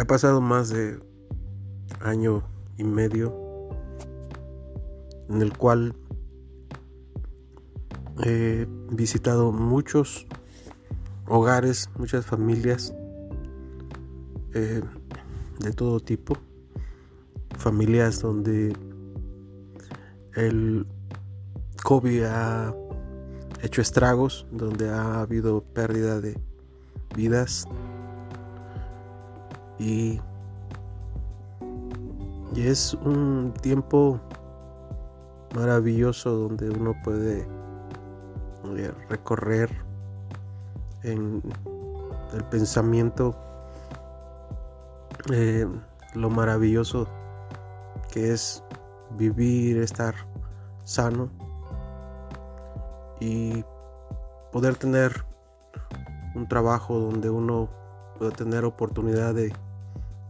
ha pasado más de año y medio en el cual he visitado muchos hogares, muchas familias eh, de todo tipo, familias donde el COVID ha hecho estragos, donde ha habido pérdida de vidas y, es un tiempo maravilloso donde uno puede eh, recorrer en el pensamiento eh, lo maravilloso que es vivir, estar sano y poder tener un trabajo donde uno pueda tener oportunidad de,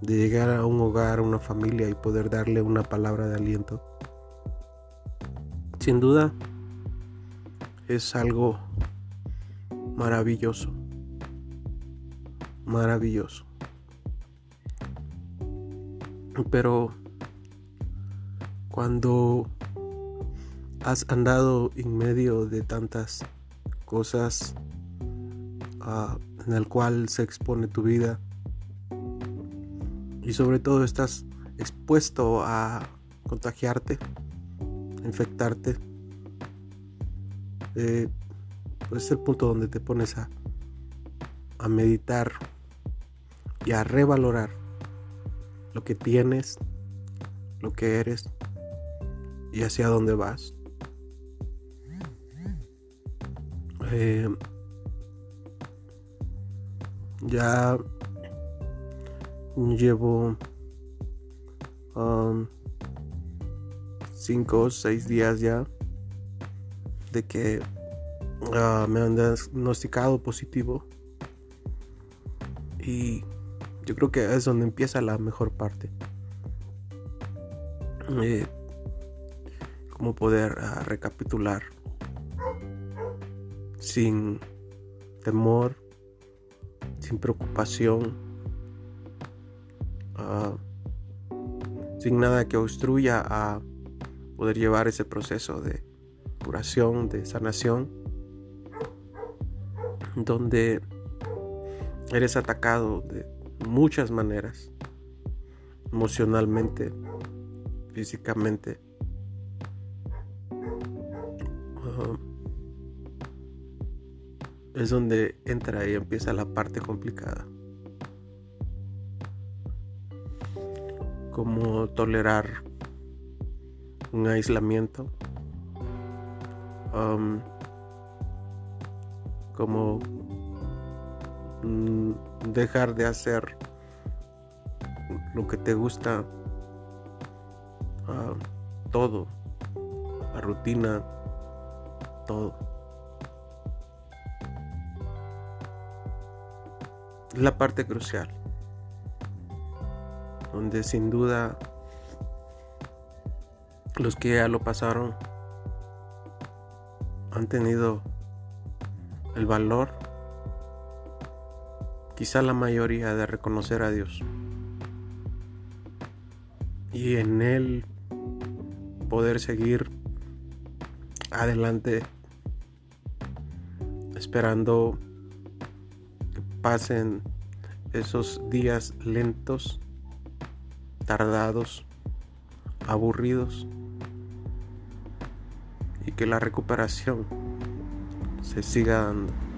de llegar a un hogar, a una familia y poder darle una palabra de aliento. Sin duda es algo maravilloso, maravilloso. Pero cuando has andado en medio de tantas cosas uh, en el cual se expone tu vida y sobre todo estás expuesto a contagiarte, infectarte, eh, pues es el punto donde te pones a, a meditar y a revalorar lo que tienes, lo que eres y hacia dónde vas. Eh, ya llevo um, cinco o seis días ya de que uh, me han diagnosticado positivo y yo creo que es donde empieza la mejor parte. Eh, cómo poder uh, recapitular sin temor, sin preocupación, uh, sin nada que obstruya a poder llevar ese proceso de curación, de sanación, donde eres atacado de muchas maneras, emocionalmente, físicamente. Uh, es donde entra y empieza la parte complicada. Como tolerar un aislamiento. Um, como mm, dejar de hacer lo que te gusta uh, todo la rutina todo es la parte crucial donde sin duda los que ya lo pasaron han tenido el valor, quizá la mayoría, de reconocer a Dios. Y en Él poder seguir adelante esperando que pasen esos días lentos, tardados, aburridos y que la recuperación se siga dando.